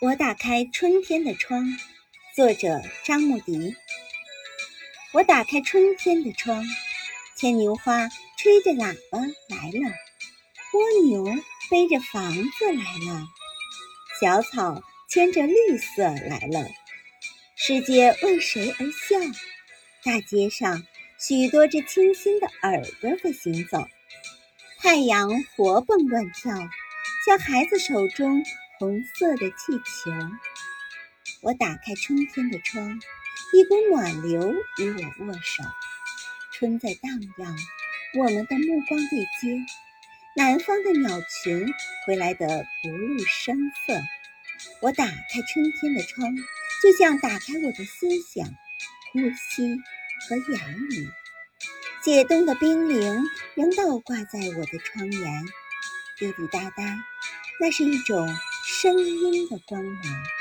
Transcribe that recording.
我打开春天的窗，作者张牧笛。我打开春天的窗，牵牛花吹着喇叭来了，蜗牛背着房子来了，小草牵着绿色来了。世界为谁而笑？大街上许多只清新的耳朵在行走，太阳活蹦乱跳，像孩子手中。红色的气球，我打开春天的窗，一股暖流与我握手。春在荡漾，我们的目光对接。南方的鸟群回来的不露声色。我打开春天的窗，就像打开我的思想、呼吸和言语。解冻的冰凌仍倒挂在我的窗沿，滴滴答答，那是一种。声音的光芒。